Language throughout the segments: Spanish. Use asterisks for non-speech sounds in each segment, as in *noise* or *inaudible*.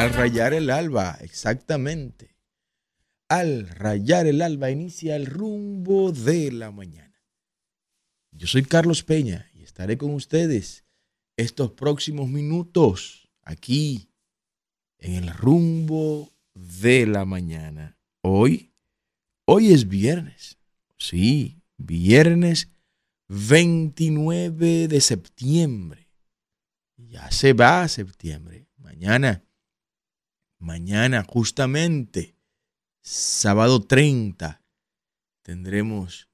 Al rayar el alba, exactamente. Al rayar el alba inicia el rumbo de la mañana. Yo soy Carlos Peña y estaré con ustedes estos próximos minutos aquí en el rumbo de la mañana. Hoy, hoy es viernes. Sí, viernes 29 de septiembre. Ya se va septiembre. Mañana, mañana justamente, sábado 30, tendremos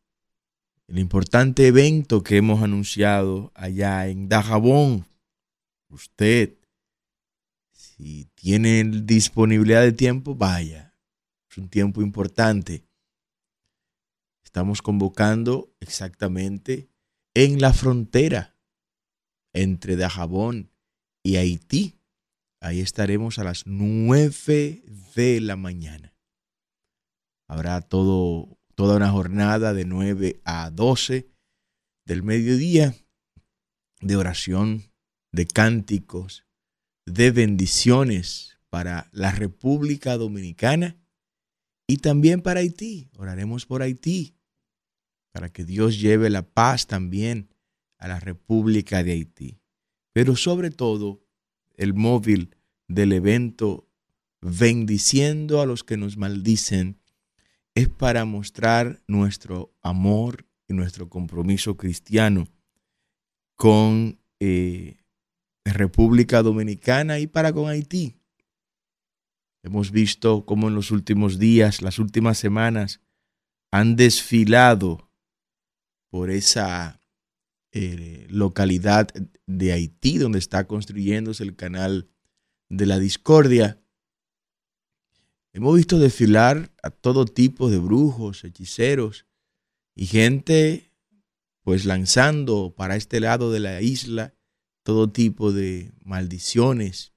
el importante evento que hemos anunciado allá en Dajabón. Usted, si tiene disponibilidad de tiempo, vaya. Es un tiempo importante. Estamos convocando exactamente en la frontera entre Dajabón y Haití. Ahí estaremos a las 9 de la mañana. Habrá todo, toda una jornada de 9 a 12 del mediodía de oración, de cánticos, de bendiciones para la República Dominicana y también para Haití. Oraremos por Haití, para que Dios lleve la paz también a la República de Haití. Pero sobre todo, el móvil del evento bendiciendo a los que nos maldicen es para mostrar nuestro amor y nuestro compromiso cristiano con eh, República Dominicana y para con Haití. Hemos visto cómo en los últimos días, las últimas semanas, han desfilado por esa eh, localidad de Haití, donde está construyéndose el canal de la discordia. Hemos visto desfilar a todo tipo de brujos, hechiceros y gente pues lanzando para este lado de la isla todo tipo de maldiciones,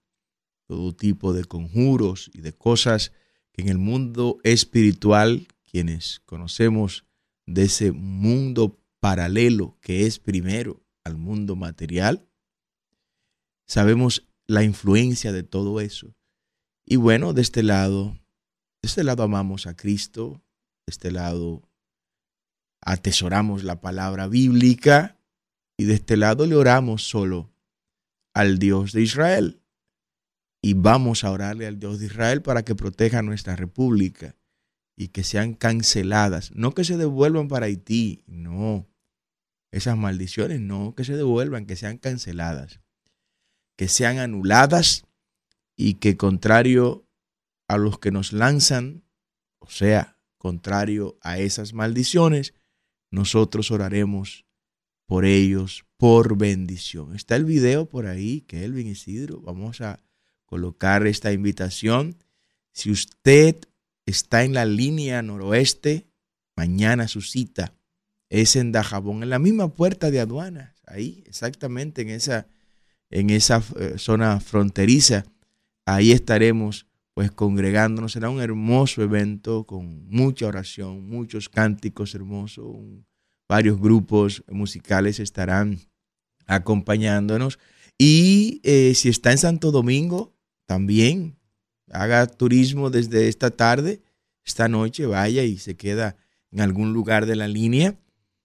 todo tipo de conjuros y de cosas que en el mundo espiritual, quienes conocemos de ese mundo paralelo que es primero al mundo material, sabemos la influencia de todo eso. Y bueno, de este lado, de este lado amamos a Cristo, de este lado atesoramos la palabra bíblica y de este lado le oramos solo al Dios de Israel. Y vamos a orarle al Dios de Israel para que proteja nuestra república y que sean canceladas. No que se devuelvan para Haití, no. Esas maldiciones no, que se devuelvan, que sean canceladas, que sean anuladas y que contrario a los que nos lanzan, o sea, contrario a esas maldiciones, nosotros oraremos por ellos, por bendición. Está el video por ahí, Kelvin Isidro. Vamos a colocar esta invitación. Si usted está en la línea noroeste, mañana su cita es en Dajabón, en la misma puerta de aduanas, ahí exactamente en esa, en esa eh, zona fronteriza. Ahí estaremos pues congregándonos. Será un hermoso evento con mucha oración, muchos cánticos hermosos, varios grupos musicales estarán acompañándonos. Y eh, si está en Santo Domingo, también haga turismo desde esta tarde, esta noche, vaya y se queda en algún lugar de la línea.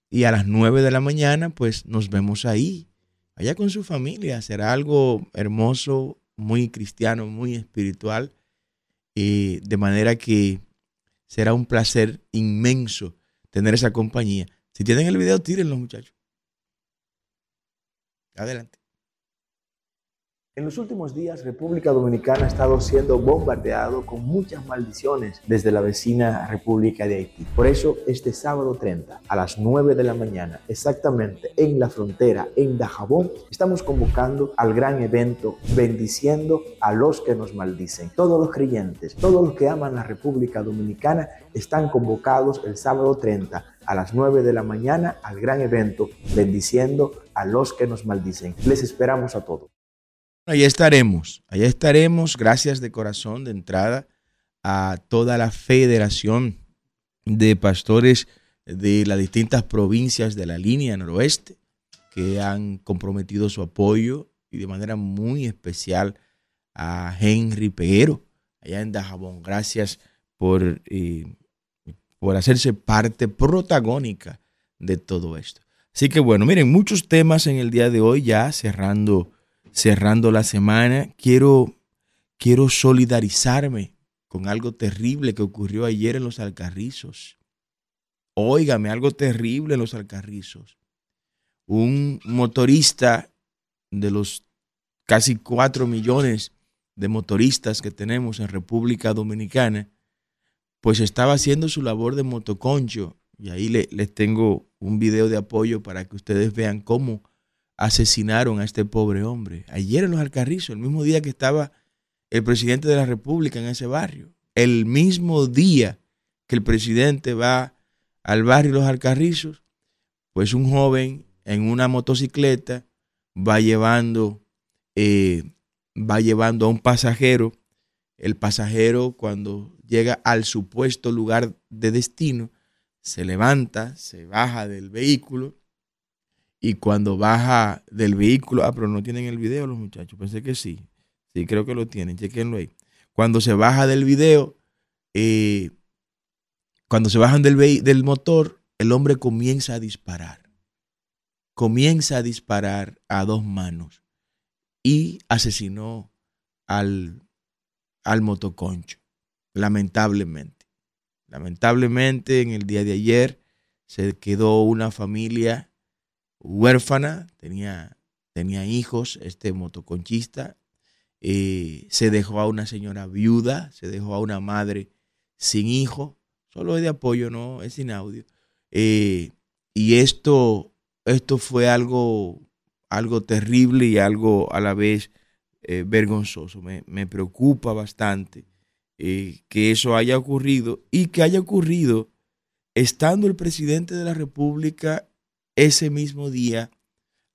Y a las 9 de la mañana, pues nos vemos ahí. Vaya con su familia. Será algo hermoso, muy cristiano, muy espiritual. Eh, de manera que será un placer inmenso tener esa compañía. Si tienen el video, tírenlo, muchachos. Adelante. En los últimos días, República Dominicana ha estado siendo bombardeado con muchas maldiciones desde la vecina República de Haití. Por eso, este sábado 30, a las 9 de la mañana, exactamente en la frontera, en Dajabón, estamos convocando al gran evento Bendiciendo a los que nos maldicen. Todos los creyentes, todos los que aman la República Dominicana, están convocados el sábado 30 a las 9 de la mañana al gran evento Bendiciendo a los que nos maldicen. Les esperamos a todos. Allá estaremos, allá estaremos, gracias de corazón de entrada a toda la federación de pastores de las distintas provincias de la línea noroeste que han comprometido su apoyo y de manera muy especial a Henry Peguero, allá en Dajabón. Gracias por, eh, por hacerse parte protagónica de todo esto. Así que bueno, miren, muchos temas en el día de hoy, ya cerrando, cerrando la semana. Quiero, quiero solidarizarme con algo terrible que ocurrió ayer en los Alcarrizos. Óigame, algo terrible en los Alcarrizos. Un motorista de los casi cuatro millones de motoristas que tenemos en República Dominicana, pues estaba haciendo su labor de motoconcho. Y ahí les tengo un video de apoyo para que ustedes vean cómo asesinaron a este pobre hombre. Ayer en los Alcarrizos, el mismo día que estaba el presidente de la República en ese barrio. El mismo día que el presidente va al barrio Los Alcarrizos, pues un joven en una motocicleta va llevando eh, va llevando a un pasajero. El pasajero cuando llega al supuesto lugar de destino, se levanta, se baja del vehículo y cuando baja del vehículo, ah, pero no tienen el video los muchachos, pensé que sí, sí creo que lo tienen, chequenlo ahí. Cuando se baja del video, eh, cuando se bajan del, del motor, el hombre comienza a disparar. Comienza a disparar a dos manos y asesinó al, al motoconcho, lamentablemente. Lamentablemente en el día de ayer se quedó una familia huérfana, tenía, tenía hijos, este motoconchista, eh, se dejó a una señora viuda, se dejó a una madre sin hijo, solo es de apoyo, no es sin audio. Eh, y esto, esto fue algo algo terrible y algo a la vez eh, vergonzoso. Me, preocupa bastante que eso haya ocurrido y que haya ocurrido estando el presidente de la República ese mismo día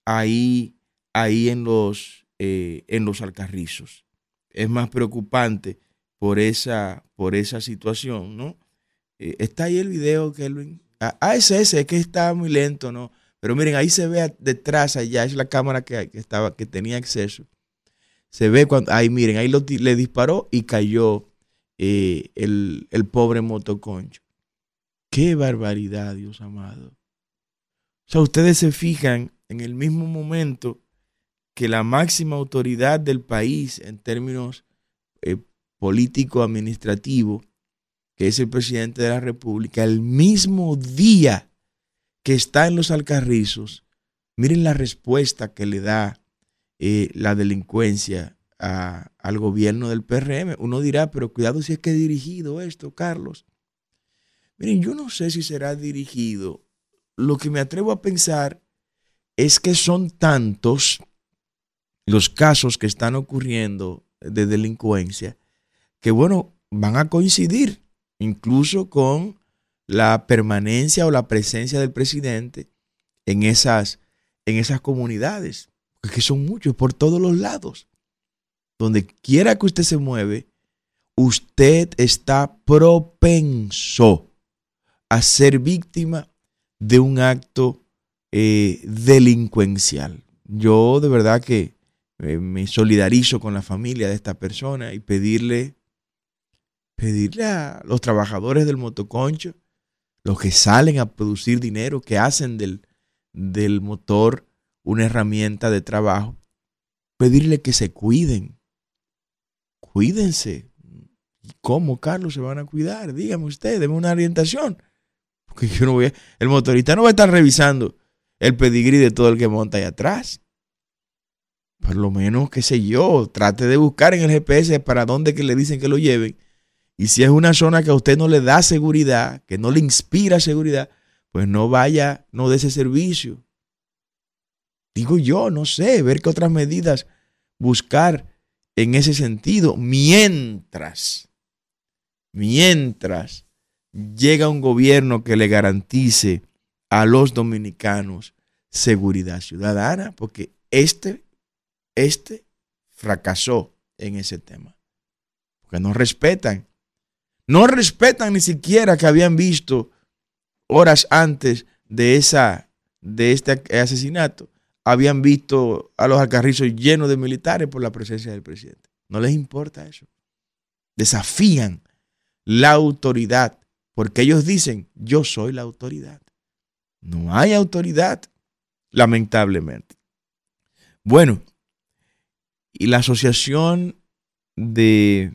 ahí, ahí en, los, eh, en los alcarrizos. Es más preocupante por esa, por esa situación, ¿no? está ahí el video, Kelvin. Ah, ah, ese, ese, es que está muy lento, ¿no? Pero miren, ahí se ve detrás, allá es la cámara que, estaba, que tenía acceso. Se ve cuando, ahí miren, ahí le disparó y cayó eh, el, el pobre motoconcho. Qué barbaridad, Dios amado. O sea, ustedes se fijan en el mismo momento que la máxima autoridad del país en términos eh, político-administrativos, que es el presidente de la República, el mismo día que está en los alcarrizos, miren la respuesta que le da eh, la delincuencia al gobierno del PRM. Uno dirá, pero cuidado si es que es dirigido esto, Carlos. Miren, yo no sé si será dirigido. Lo que me atrevo a pensar es que son tantos los casos que están ocurriendo de delincuencia que, bueno, van a coincidir incluso con la permanencia o la presencia del presidente en esas, en esas comunidades, que son muchos por todos los lados. Donde quiera que usted se mueve, usted está propenso a ser víctima de un acto eh, delincuencial. Yo de verdad que eh, me solidarizo con la familia de esta persona y pedirle, pedirle a los trabajadores del motoconcho los que salen a producir dinero, que hacen del, del motor una herramienta de trabajo, pedirle que se cuiden. Cuídense. ¿Cómo, Carlos, se van a cuidar? Dígame usted, deme una orientación. No el motorista no va a estar revisando el pedigrí de todo el que monta ahí atrás. Por lo menos, qué sé yo, trate de buscar en el GPS para dónde que le dicen que lo lleven y si es una zona que a usted no le da seguridad, que no le inspira seguridad, pues no vaya, no dé ese servicio. Digo yo, no sé, ver qué otras medidas buscar en ese sentido, mientras, mientras llega un gobierno que le garantice a los dominicanos seguridad ciudadana, porque este, este fracasó en ese tema, porque no respetan no respetan ni siquiera que habían visto horas antes de, esa, de este asesinato, habían visto a los alcarrizos llenos de militares por la presencia del presidente. No les importa eso. Desafían la autoridad porque ellos dicen, yo soy la autoridad. No hay autoridad, lamentablemente. Bueno, y la Asociación de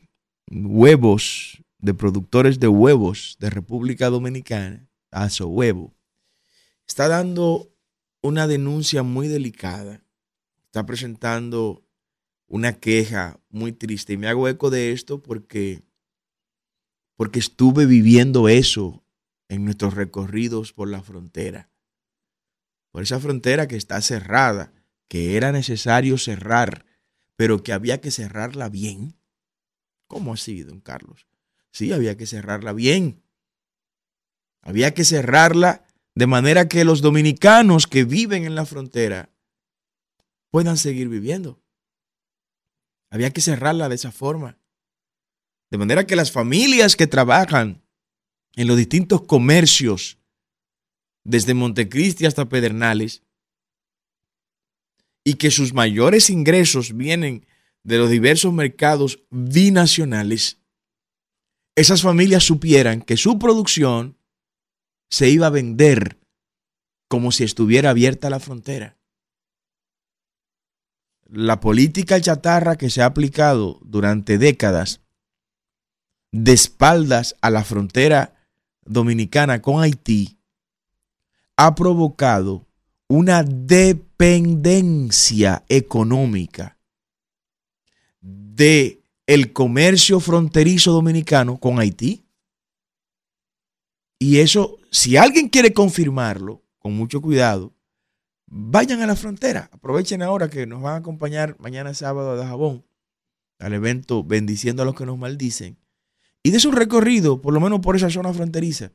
Huevos, de Productores de Huevos de República Dominicana, ASO Huevo, está dando una denuncia muy delicada. Está presentando una queja muy triste. Y me hago eco de esto porque, porque estuve viviendo eso en nuestros recorridos por la frontera. Por esa frontera que está cerrada, que era necesario cerrar, pero que había que cerrarla bien. ¿Cómo así, don Carlos? Sí, había que cerrarla bien. Había que cerrarla de manera que los dominicanos que viven en la frontera puedan seguir viviendo. Había que cerrarla de esa forma. De manera que las familias que trabajan en los distintos comercios, desde Montecristi hasta Pedernales, y que sus mayores ingresos vienen de los diversos mercados binacionales, esas familias supieran que su producción se iba a vender como si estuviera abierta la frontera. La política chatarra que se ha aplicado durante décadas de espaldas a la frontera dominicana con Haití ha provocado una dependencia económica de el comercio fronterizo dominicano con Haití. Y eso, si alguien quiere confirmarlo, con mucho cuidado, vayan a la frontera. Aprovechen ahora que nos van a acompañar mañana sábado de Jabón al evento Bendiciendo a los que nos maldicen. Y de su recorrido, por lo menos por esa zona fronteriza.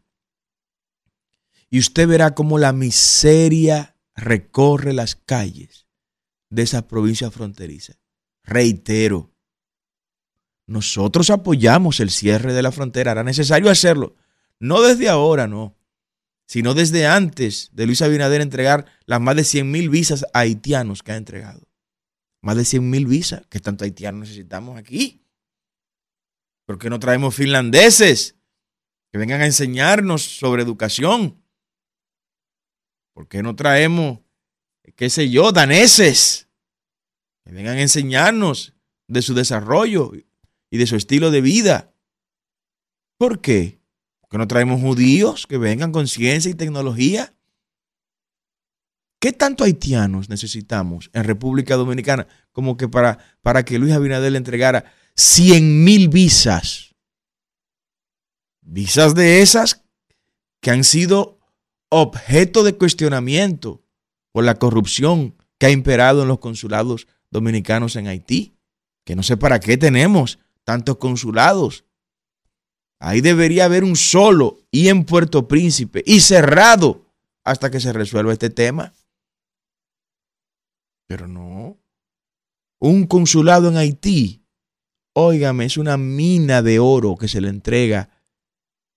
Y usted verá cómo la miseria recorre las calles de esa provincia fronteriza. Reitero, nosotros apoyamos el cierre de la frontera. Era necesario hacerlo. No desde ahora, no. Sino desde antes de Luis Abinader entregar las más de 100 mil visas a haitianos que ha entregado. Más de 100 mil visas. que tanto haitianos necesitamos aquí? ¿Por qué no traemos finlandeses que vengan a enseñarnos sobre educación? ¿Por qué no traemos, qué sé yo, daneses? Que vengan a enseñarnos de su desarrollo y de su estilo de vida. ¿Por qué? ¿Por qué no traemos judíos que vengan con ciencia y tecnología? ¿Qué tanto haitianos necesitamos en República Dominicana como que para, para que Luis Abinader le entregara 100 mil visas? Visas de esas que han sido objeto de cuestionamiento por la corrupción que ha imperado en los consulados dominicanos en Haití. Que no sé para qué tenemos tantos consulados. Ahí debería haber un solo y en Puerto Príncipe y cerrado hasta que se resuelva este tema. Pero no. Un consulado en Haití, óigame, es una mina de oro que se le entrega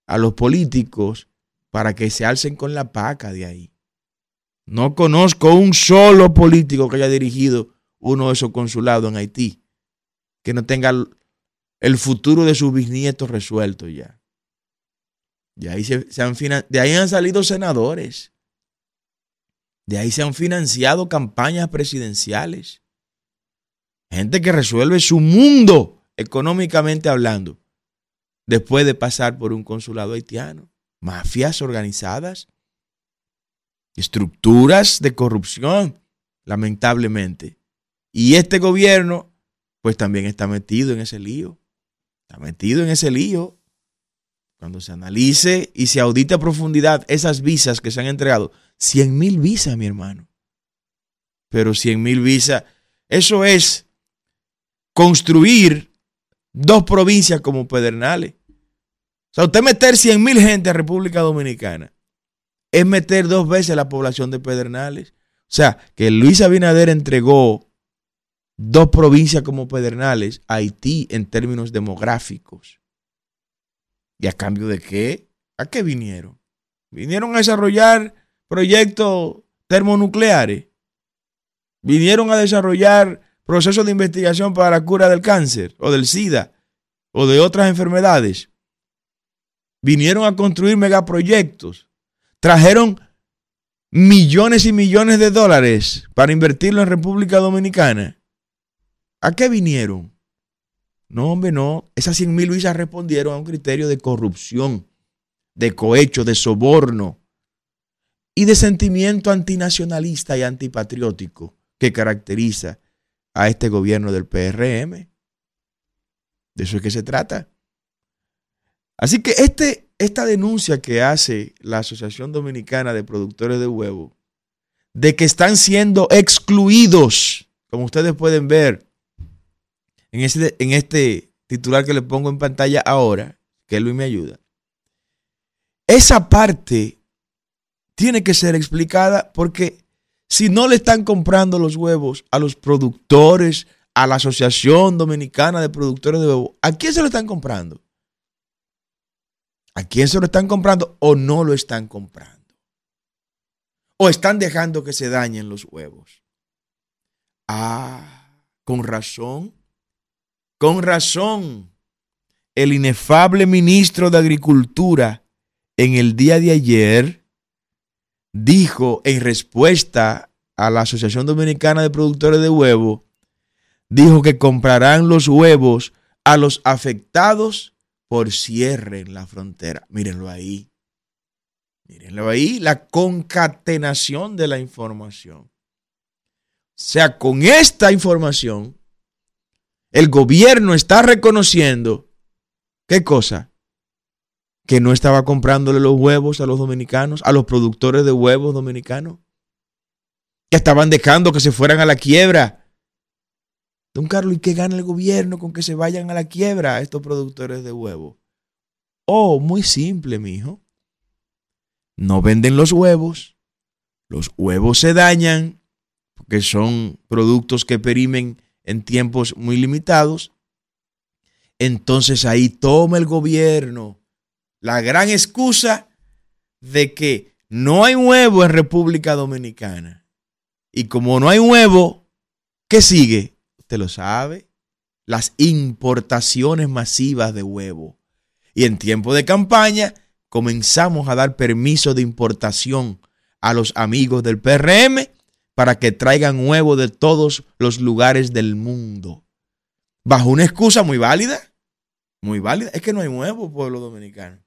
a los políticos para que se alcen con la paca de ahí. No conozco un solo político que haya dirigido uno de esos consulados en Haití que no tenga el futuro de sus bisnietos resuelto ya. De ahí, se, han, de ahí han salido senadores. De ahí se han financiado campañas presidenciales. Gente que resuelve su mundo económicamente hablando después de pasar por un consulado haitiano mafias organizadas, estructuras de corrupción, lamentablemente. Y este gobierno, pues también está metido en ese lío. Está metido en ese lío. Cuando se analice y se audite a profundidad esas visas que se han entregado, 100 mil visas, mi hermano. Pero 100 mil visas, eso es construir dos provincias como Pedernales. O sea, usted meter 100 mil gente a República Dominicana es meter dos veces la población de Pedernales. O sea, que Luis Abinader entregó dos provincias como Pedernales a Haití en términos demográficos. ¿Y a cambio de qué? ¿A qué vinieron? Vinieron a desarrollar proyectos termonucleares. Vinieron a desarrollar procesos de investigación para la cura del cáncer o del SIDA o de otras enfermedades. Vinieron a construir megaproyectos. Trajeron millones y millones de dólares para invertirlo en República Dominicana. ¿A qué vinieron? No, hombre, no. Esas 100 mil visas respondieron a un criterio de corrupción, de cohecho, de soborno y de sentimiento antinacionalista y antipatriótico que caracteriza a este gobierno del PRM. De eso es que se trata. Así que este, esta denuncia que hace la Asociación Dominicana de Productores de Huevo, de que están siendo excluidos, como ustedes pueden ver en este, en este titular que le pongo en pantalla ahora, que Luis me ayuda, esa parte tiene que ser explicada porque si no le están comprando los huevos a los productores, a la Asociación Dominicana de Productores de Huevos, ¿a quién se lo están comprando? ¿A quién se lo están comprando o no lo están comprando? ¿O están dejando que se dañen los huevos? Ah, con razón, con razón. El inefable ministro de Agricultura en el día de ayer dijo en respuesta a la Asociación Dominicana de Productores de Huevos, dijo que comprarán los huevos a los afectados por cierre en la frontera. Mírenlo ahí. Mírenlo ahí, la concatenación de la información. O sea, con esta información, el gobierno está reconociendo, ¿qué cosa? Que no estaba comprándole los huevos a los dominicanos, a los productores de huevos dominicanos, que estaban dejando que se fueran a la quiebra Don Carlos, ¿y qué gana el gobierno con que se vayan a la quiebra estos productores de huevos? Oh, muy simple, mijo. No venden los huevos, los huevos se dañan, porque son productos que perimen en tiempos muy limitados. Entonces ahí toma el gobierno la gran excusa de que no hay huevo en República Dominicana. Y como no hay huevo, ¿qué sigue? lo sabe, las importaciones masivas de huevo. Y en tiempo de campaña comenzamos a dar permiso de importación a los amigos del PRM para que traigan huevo de todos los lugares del mundo. Bajo una excusa muy válida, muy válida, es que no hay huevo, pueblo dominicano.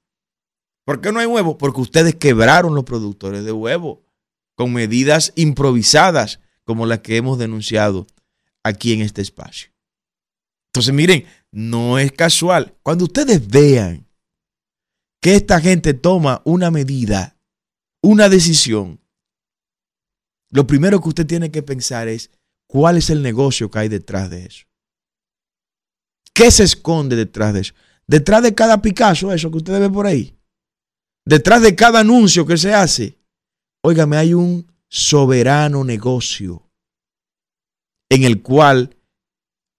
¿Por qué no hay huevo? Porque ustedes quebraron los productores de huevo con medidas improvisadas como las que hemos denunciado aquí en este espacio. Entonces, miren, no es casual. Cuando ustedes vean que esta gente toma una medida, una decisión, lo primero que usted tiene que pensar es cuál es el negocio que hay detrás de eso. ¿Qué se esconde detrás de eso? Detrás de cada Picasso, eso que ustedes ven por ahí. Detrás de cada anuncio que se hace. Óigame, hay un soberano negocio en el cual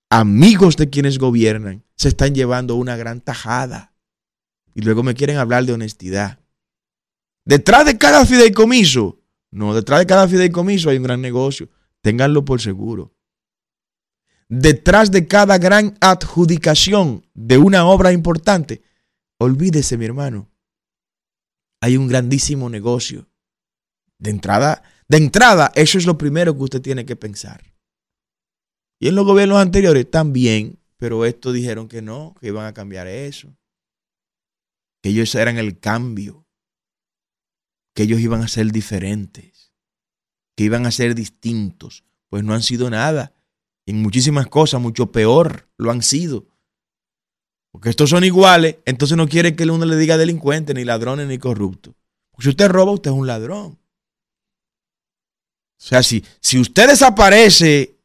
amigos de quienes gobiernan se están llevando una gran tajada. Y luego me quieren hablar de honestidad. Detrás de cada fideicomiso, no, detrás de cada fideicomiso hay un gran negocio. Ténganlo por seguro. Detrás de cada gran adjudicación de una obra importante, olvídese, mi hermano, hay un grandísimo negocio. De entrada, de entrada, eso es lo primero que usted tiene que pensar. Y en los gobiernos anteriores también, pero estos dijeron que no, que iban a cambiar eso. Que ellos eran el cambio. Que ellos iban a ser diferentes. Que iban a ser distintos. Pues no han sido nada. En muchísimas cosas, mucho peor lo han sido. Porque estos son iguales, entonces no quiere que uno le diga delincuente, ni ladrones, ni corrupto. Porque si usted roba, usted es un ladrón. O sea, si, si usted desaparece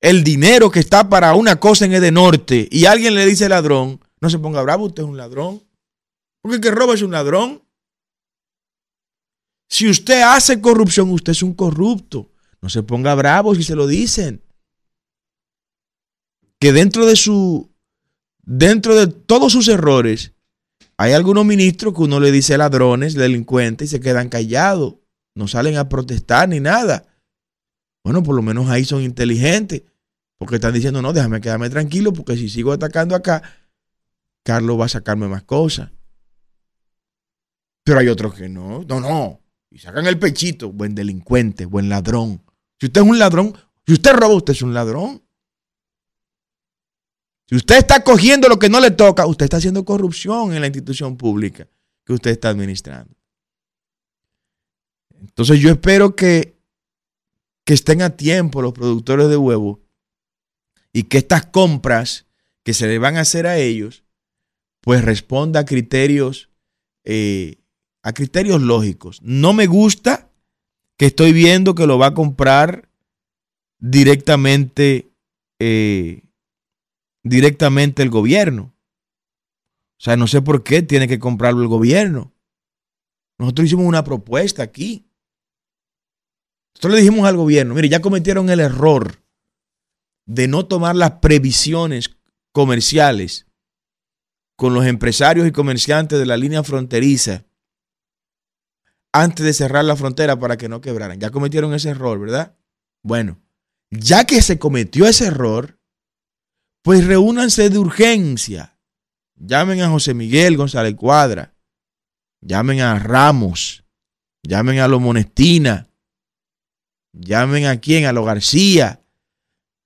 el dinero que está para una cosa en el norte y alguien le dice ladrón, no se ponga bravo, usted es un ladrón. Porque el que roba es un ladrón. Si usted hace corrupción, usted es un corrupto. No se ponga bravo si se lo dicen. Que dentro de su, dentro de todos sus errores, hay algunos ministros que uno le dice ladrones, delincuentes y se quedan callados. No salen a protestar ni nada. Bueno, por lo menos ahí son inteligentes, porque están diciendo, no, déjame quedarme tranquilo, porque si sigo atacando acá, Carlos va a sacarme más cosas. Pero hay otros que no, no, no. Y sacan el pechito, buen delincuente, buen ladrón. Si usted es un ladrón, si usted roba, usted es un ladrón. Si usted está cogiendo lo que no le toca, usted está haciendo corrupción en la institución pública que usted está administrando. Entonces yo espero que, que estén a tiempo los productores de huevo y que estas compras que se le van a hacer a ellos, pues responda a criterios, eh, a criterios lógicos. No me gusta que estoy viendo que lo va a comprar directamente eh, directamente el gobierno. O sea, no sé por qué tiene que comprarlo el gobierno. Nosotros hicimos una propuesta aquí. Nosotros le dijimos al gobierno, mire, ya cometieron el error de no tomar las previsiones comerciales con los empresarios y comerciantes de la línea fronteriza antes de cerrar la frontera para que no quebraran. Ya cometieron ese error, ¿verdad? Bueno, ya que se cometió ese error, pues reúnanse de urgencia. Llamen a José Miguel González Cuadra. Llamen a Ramos. Llamen a los Monestina. Llamen a quién, a los García.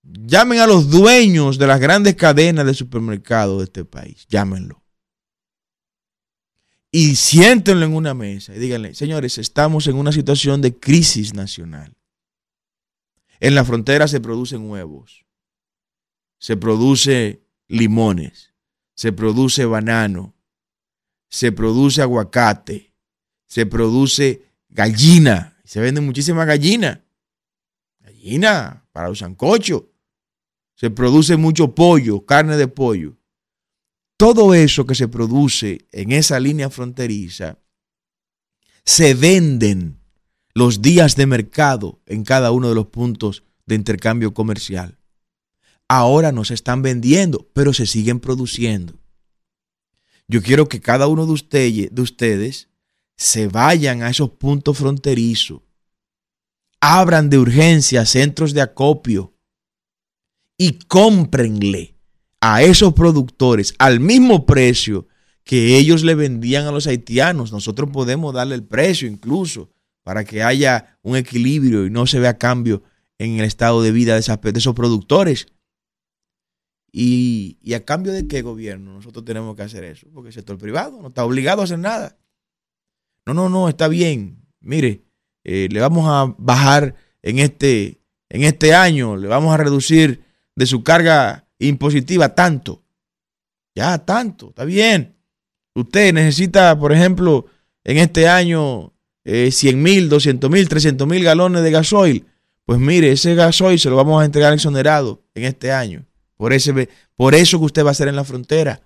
Llamen a los dueños de las grandes cadenas de supermercados de este país. Llámenlo. Y siéntenlo en una mesa y díganle, señores, estamos en una situación de crisis nacional. En la frontera se producen huevos se produce limones, se produce banano, se produce aguacate, se produce gallina, se vende muchísima gallina, gallina para los sancochos, se produce mucho pollo, carne de pollo. Todo eso que se produce en esa línea fronteriza se venden los días de mercado en cada uno de los puntos de intercambio comercial ahora no se están vendiendo, pero se siguen produciendo. Yo quiero que cada uno de ustedes, de ustedes se vayan a esos puntos fronterizos, abran de urgencia centros de acopio y cómprenle a esos productores al mismo precio que ellos le vendían a los haitianos. Nosotros podemos darle el precio incluso para que haya un equilibrio y no se vea cambio en el estado de vida de, esos productores. Y, a cambio de qué gobierno nosotros tenemos que hacer eso, porque el sector privado no está obligado a hacer nada. No, no, no, está bien. Mire, eh, le vamos a bajar en este, en este año, le vamos a reducir de su carga impositiva tanto. Ya, tanto, está bien. Usted necesita, por ejemplo, en este año 100 mil, 200 mil, 300 mil galones de gasoil. Pues mire, ese gasoil se lo vamos a entregar exonerado en este año. Por, ese, por eso que usted va a hacer en la frontera.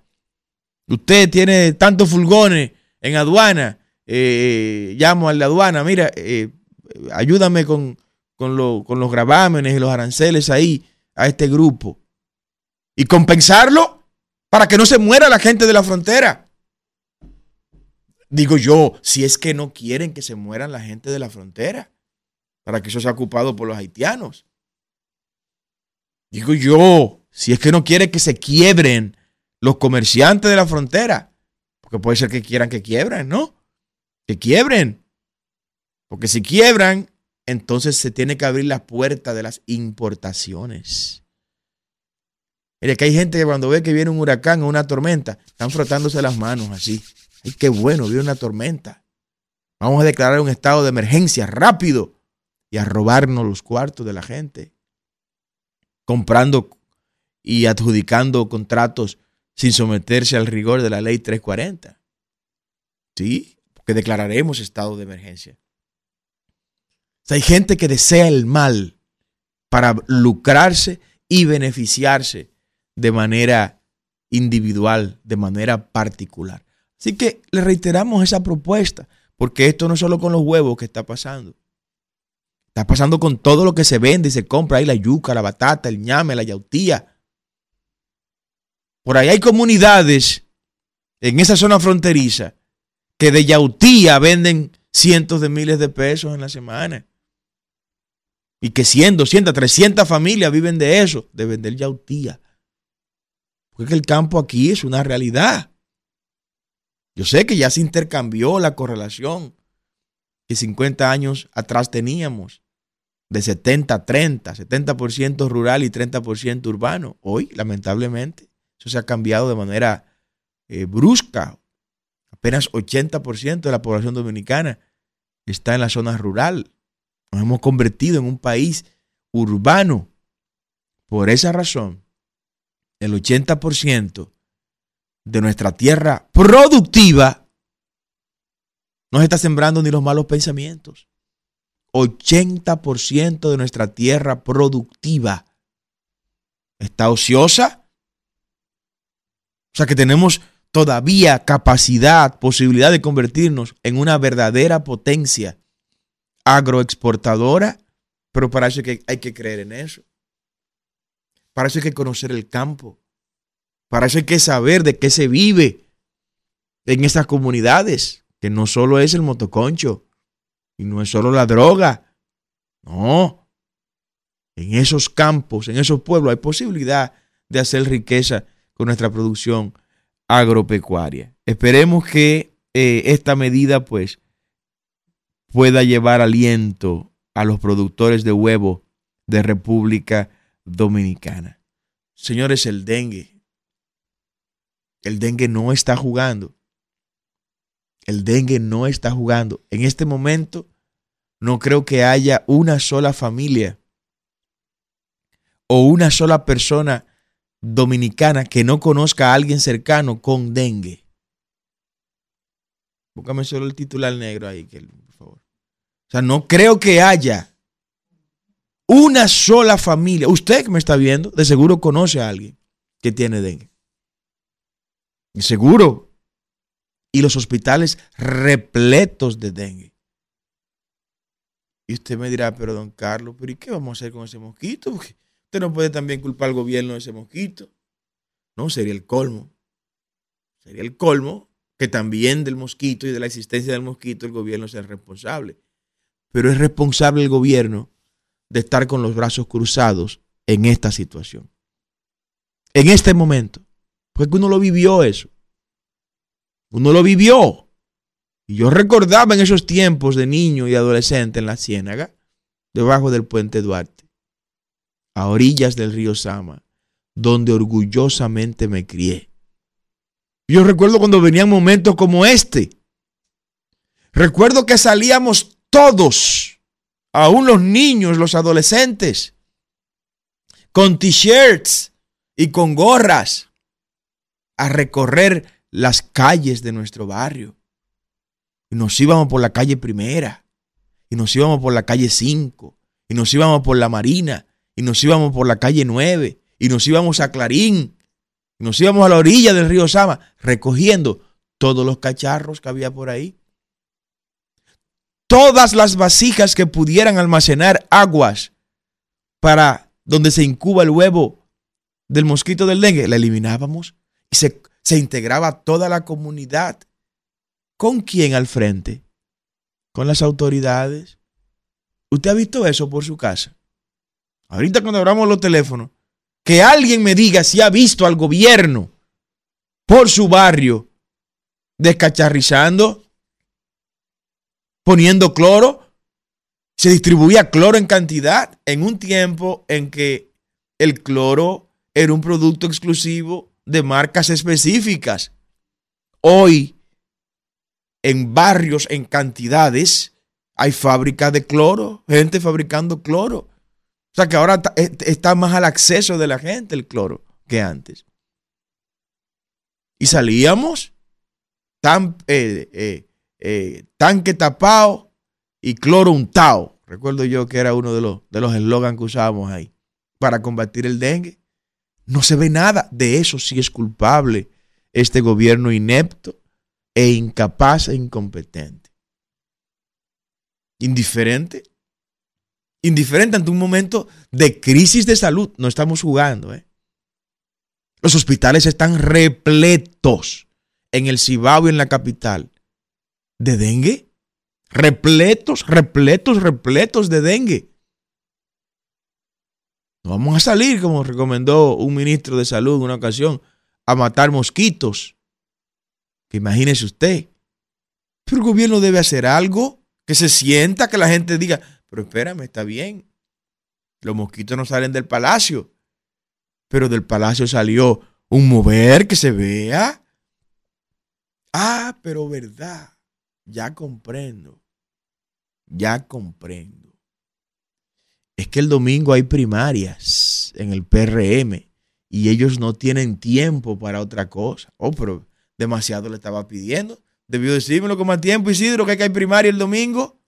Usted tiene tantos fulgones en aduana. Eh, llamo al de aduana, mira, eh, ayúdame con, con, los gravámenes y los aranceles ahí a este grupo. Y compensarlo para que no se muera la gente de la frontera. Digo yo, si es que no quieren que se mueran la gente de la frontera, para que eso sea ocupado por los haitianos. Digo yo, si es que no quiere que se quiebren los comerciantes de la frontera, porque puede ser que quieran que quiebren, ¿no? Que quiebren. Porque si quiebran, entonces se tiene que abrir la puerta de las importaciones. Mire que hay gente que cuando ve que viene un huracán o una tormenta, están frotándose las manos así. Ay, qué bueno, viene una tormenta. Vamos a declarar un estado de emergencia rápido y a robarnos los cuartos de la gente. Comprando y adjudicando contratos sin someterse al rigor de la ley 340. ¿Sí? Porque declararemos estado de emergencia. hay gente que desea el mal para lucrarse y beneficiarse de manera individual, de manera particular. Así que le reiteramos esa propuesta, porque esto no es solo con los huevos que está pasando. Está pasando con todo lo que se vende y se compra ahí, la yuca, la batata, el ñame, la yautía, por ahí hay comunidades en esa zona fronteriza que de yautía venden cientos de miles de pesos en la semana. y que 100, 200, 300 familias viven de eso, de vender yautía. Porque el campo aquí es una realidad. Yo sé que ya se intercambió la correlación que 50 años atrás teníamos, de 70 a 30, 70% rural y 30% urbano. Hoy, lamentablemente, eso se ha cambiado de manera eh, brusca. Apenas 80% de la población dominicana está en la zona rural. Nos hemos convertido en un país urbano. Por esa razón, el 80% de nuestra tierra productiva no se está sembrando ni los malos pensamientos. 80% de nuestra tierra productiva está ociosa. O sea que tenemos todavía capacidad, posibilidad de convertirnos en una verdadera potencia agroexportadora, pero para eso hay que, hay que creer en eso. Para eso hay que conocer el campo. Para eso hay que saber de qué se vive en estas comunidades, que no solo es el motoconcho y no es solo la droga. No. En esos campos, en esos pueblos hay posibilidad de hacer riqueza con nuestra producción agropecuaria. Esperemos que eh, esta medida pues pueda llevar aliento a los productores de huevo de República Dominicana. Señores, el dengue. El dengue no está jugando. El dengue no está jugando. En este momento no creo que haya una sola familia o una sola persona dominicana que no conozca a alguien cercano con dengue. Búscame solo el titular negro ahí, por favor. O sea, no creo que haya una sola familia. Usted que me está viendo, de seguro conoce a alguien que tiene dengue. Seguro. Y los hospitales repletos de dengue. Y usted me dirá, pero don Carlos, ¿pero y qué vamos a hacer con ese mosquito? No puede también culpar al gobierno de ese mosquito. No, sería el colmo. Sería el colmo que también del mosquito y de la existencia del mosquito el gobierno sea responsable. Pero es responsable el gobierno de estar con los brazos cruzados en esta situación. En este momento. Porque uno lo vivió eso. Uno lo vivió. Y yo recordaba en esos tiempos de niño y adolescente en la ciénaga, debajo del puente Duarte, a orillas del río Sama, donde orgullosamente me crié. Yo recuerdo cuando venían momentos como este. Recuerdo que salíamos todos aún los niños, los adolescentes, con t-shirts y con gorras, a recorrer las calles de nuestro barrio. Y nos íbamos por la calle primera, y nos íbamos por la calle 5, y nos íbamos por la Marina, y nos íbamos por la calle 9, y nos íbamos a Clarín, y nos íbamos a la orilla del río Sama, recogiendo todos los cacharros que había por ahí todas las vasijas que pudieran almacenar aguas para donde se incuba el huevo del mosquito del dengue, la eliminábamos y se, se integraba toda la comunidad. ¿Con quién al frente? Con las autoridades. ¿Usted ha visto eso por su casa? Ahorita cuando abramos los teléfonos, que alguien me diga si ha visto al gobierno por su barrio descacharrizando poniendo cloro. Se distribuía cloro en cantidad en un tiempo en que el cloro era un producto exclusivo de marcas específicas. Hoy, en barrios, en cantidades, hay fábricas de cloro, gente fabricando cloro. O sea que ahora está más al acceso de la gente el cloro que antes. Y salíamos tan, eh, eh, eh, tanque tapado y cloro untado. Recuerdo yo que era uno de los de los eslogans que usábamos ahí para combatir el dengue. No se ve nada. De eso sí es culpable este gobierno inepto e incapaz e incompetente. Indiferente. Indiferente ante un momento de crisis de salud. No estamos jugando. ¿eh? Los hospitales están repletos en el Cibao y en la capital de dengue. Repletos, repletos, repletos de dengue. No vamos a salir, como recomendó un ministro de salud en una ocasión, a matar mosquitos. Que imagínese usted. Pero el gobierno debe hacer algo, que se sienta, que la gente diga, pero espérame, está bien. Los mosquitos no salen del palacio, pero del palacio salió un mover que se vea. Ah, pero verdad, ya comprendo, ya comprendo. Es que el domingo hay primarias en el PRM y ellos no tienen tiempo para otra cosa. Oh, pero demasiado le estaba pidiendo. Debió decírmelo con más tiempo, Isidro, que hay primaria el domingo.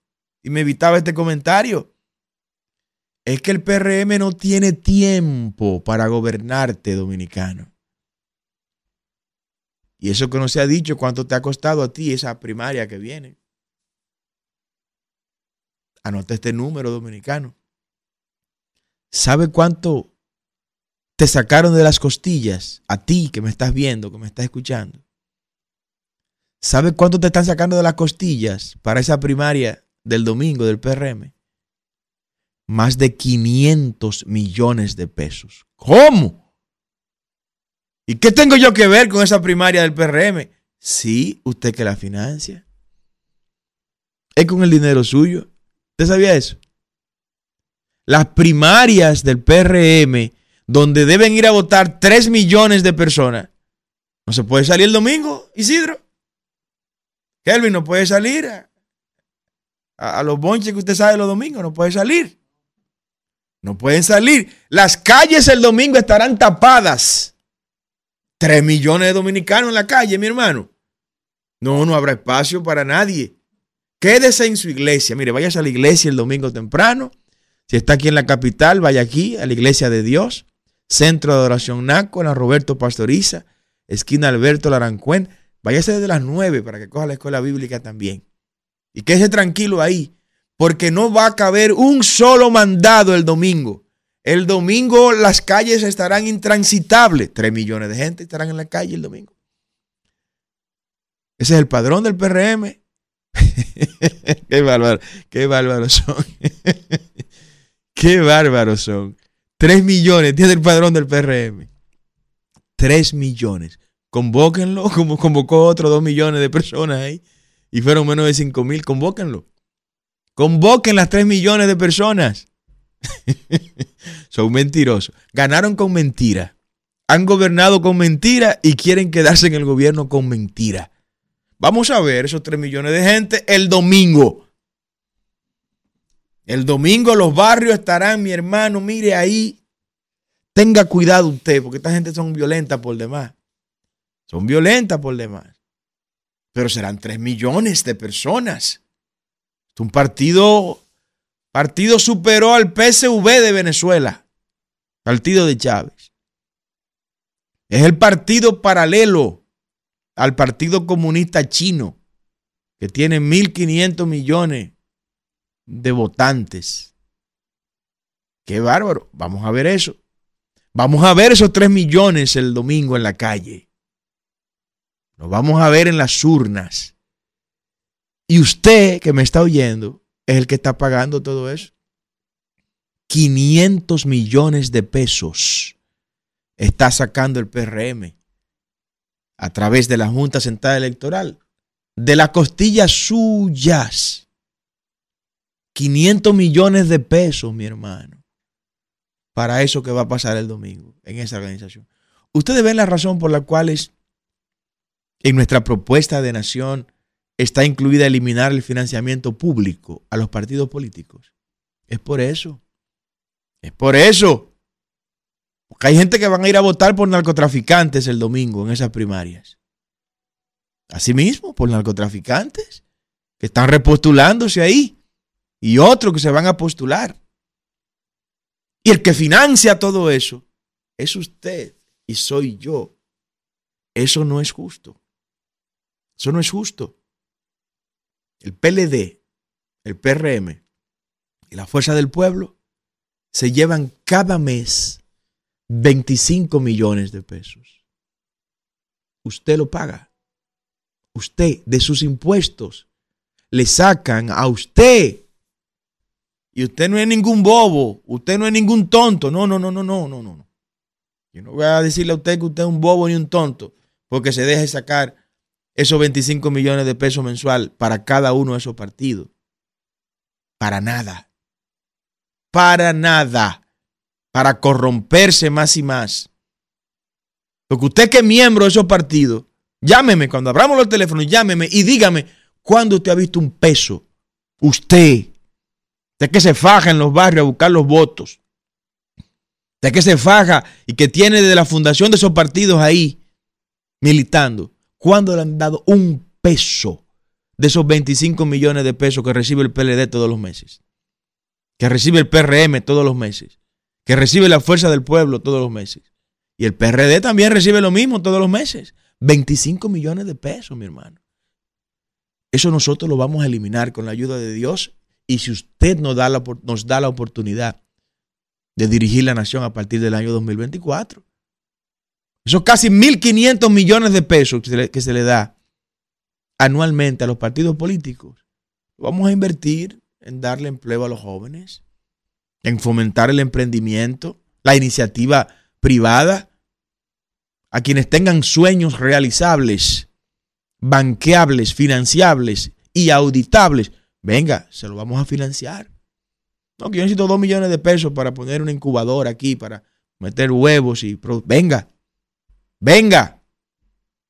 Y me evitaba este comentario. Es que el PRM no tiene tiempo para gobernarte, dominicano. Y eso que no se ha dicho, ¿cuánto te ha costado a ti esa primaria que viene? Anota este número, dominicano. ¿Sabe cuánto te sacaron de las costillas a ti que me estás viendo, que me estás escuchando? ¿Sabe cuánto te están sacando de las costillas para esa primaria del domingo del PRM? Más de 500 millones de pesos. ¿Cómo? ¿Y qué tengo yo que ver con esa primaria del PRM? Sí, usted que la financia. Es con el dinero suyo. ¿Usted sabía eso? Las primarias del PRM, donde deben ir a votar 3 millones de personas, no se puede salir el domingo, Isidro. Kelvin no puede salir los bonches que usted sabe los domingos, no puede salir. No pueden salir. Las calles el domingo estarán tapadas. Tres millones de dominicanos en la calle, mi hermano. No, no habrá espacio para nadie. Quédese en su iglesia. Mire, váyase a la iglesia el domingo temprano. Si está aquí en la capital, vaya aquí a la iglesia de Dios. Centro de Adoración Naco, en la Roberto Pastoriza, esquina Alberto Larancuén. Váyase desde las 9 para que coja la escuela bíblica también. Y quédese tranquilo ahí, porque no va a caber un solo mandado el domingo. El domingo las calles estarán intransitables. Tres millones de gente estarán en la calle el domingo. Ese es el padrón del PRM. *laughs* qué bárbaro, qué bárbaros son. *laughs* qué bárbaros son. Tres millones tiene el padrón del PRM. Tres millones. Convóquenlo, como convocó otros dos millones de personas ahí, y fueron menos de cinco mil, convóquenlo. Convoquen las tres millones de personas. *laughs* Son mentirosos. Ganaron con mentira. Han gobernado con mentira y quieren quedarse en el gobierno con mentira. Vamos a ver esos tres millones de gente el domingo. El domingo los barrios estarán, mi hermano, mire ahí. Tenga cuidado usted, porque esta gente son violentas por demás. Son violentas por demás. Pero serán tres millones de personas. Un partido, partido superó al PSV de Venezuela, partido de Chávez. Es el partido paralelo al Partido Comunista Chino, que tiene 1.500 millones de votantes. Qué bárbaro. Vamos a ver eso. Vamos a ver esos 3 millones el domingo en la calle. Nos vamos a ver en las urnas. Y usted que me está oyendo es el que está pagando todo eso. 500 millones de pesos está sacando el PRM a través de la Junta Central Electoral. De las costillas suyas. 500 millones de pesos, mi hermano. Para eso que va a pasar el domingo en esa organización. Ustedes ven la razón por la cual es en nuestra propuesta de nación está incluida eliminar el financiamiento público a los partidos políticos. Es por eso. Es por eso. Porque hay gente que van a ir a votar por narcotraficantes el domingo en esas primarias. Asimismo, por narcotraficantes que están repostulándose ahí. Y otros que se van a postular. Y el que financia todo eso es usted y soy yo. Eso no es justo. Eso no es justo. El PLD, el PRM y la Fuerza del Pueblo se llevan cada mes 25 millones de pesos. Usted lo paga. Usted de sus impuestos le sacan a usted Y usted no es ningún bobo, usted no es ningún tonto. No, no, no, no, no, no, no. Yo no voy a decirle a usted que usted es un bobo ni un tonto, porque se deje sacar esos 25 millones de pesos mensual para cada uno de esos partidos. Para nada. Para nada. Para corromperse más y más. Porque usted que es miembro de esos partidos, llámeme cuando abramos los teléfonos, llámeme y dígame cuándo usted ha visto un peso. Usted. Usted que se faja en los barrios a buscar los votos. Usted que se faja y que tiene de la fundación de esos partidos ahí militando. ¿Cuándo le han dado un peso de esos 25 millones de pesos que recibe el PLD todos los meses? Que recibe el PRM todos los meses. Que recibe la Fuerza del Pueblo todos los meses. Y el PRD también recibe lo mismo todos los meses. 25 millones de pesos, mi hermano. Eso nosotros lo vamos a eliminar con la ayuda de Dios. Y si usted nos da la, nos da la oportunidad de dirigir la nación a partir del año 2024. Esos casi 1.500 millones de pesos que se, le, da anualmente a los partidos políticos, vamos a invertir en darle empleo a los jóvenes, en fomentar el emprendimiento, la iniciativa privada, a quienes tengan sueños realizables, banqueables, financiables y auditables. Venga, se lo vamos a financiar. No, que yo necesito dos millones de pesos para poner una incubadora aquí, para meter huevos y... Venga, Venga,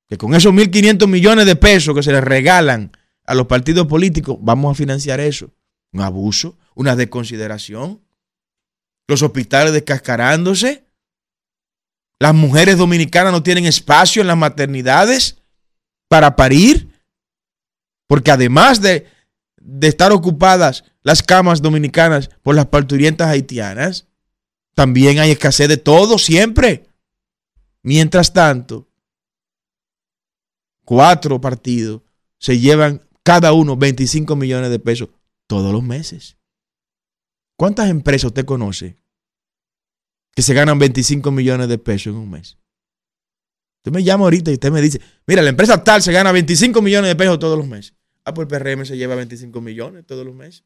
que con esos 1.500 millones de pesos que se les regalan a los partidos políticos, vamos a financiar eso. Un abuso, una desconsideración. Los hospitales descascarándose. Las mujeres dominicanas no tienen espacio en las maternidades para parir. Porque además de, de estar ocupadas las camas dominicanas por las parturientas haitianas, también hay escasez de todo siempre. Mientras tanto, cuatro partidos se llevan cada uno 25 millones de pesos todos los meses. ¿Cuántas empresas usted conoce que se ganan 25 millones de pesos en un mes? Usted me llama ahorita y usted me dice, mira, la empresa tal se gana 25 millones de pesos todos los meses. Ah, pues el PRM se lleva 25 millones todos los meses.